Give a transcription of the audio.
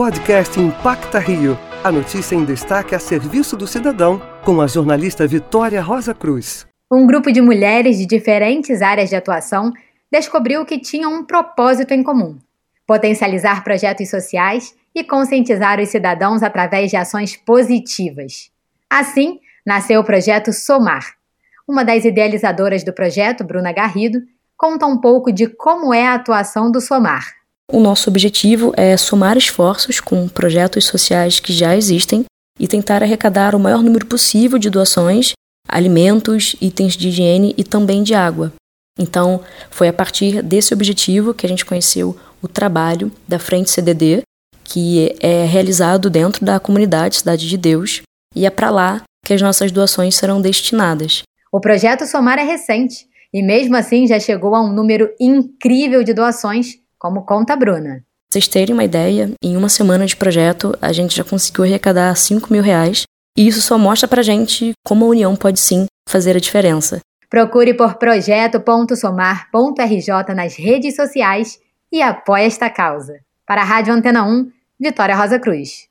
Podcast Impacta Rio. A notícia em destaque a serviço do cidadão, com a jornalista Vitória Rosa Cruz. Um grupo de mulheres de diferentes áreas de atuação descobriu que tinham um propósito em comum: potencializar projetos sociais e conscientizar os cidadãos através de ações positivas. Assim, nasceu o projeto Somar. Uma das idealizadoras do projeto, Bruna Garrido, conta um pouco de como é a atuação do Somar. O nosso objetivo é somar esforços com projetos sociais que já existem e tentar arrecadar o maior número possível de doações, alimentos, itens de higiene e também de água. Então, foi a partir desse objetivo que a gente conheceu o trabalho da Frente CDD, que é realizado dentro da comunidade Cidade de Deus, e é para lá que as nossas doações serão destinadas. O projeto Somar é recente e, mesmo assim, já chegou a um número incrível de doações como conta a Bruna. Pra vocês terem uma ideia, em uma semana de projeto, a gente já conseguiu arrecadar 5 mil reais. E isso só mostra pra gente como a união pode sim fazer a diferença. Procure por projeto.somar.rj nas redes sociais e apoie esta causa. Para a Rádio Antena 1, Vitória Rosa Cruz.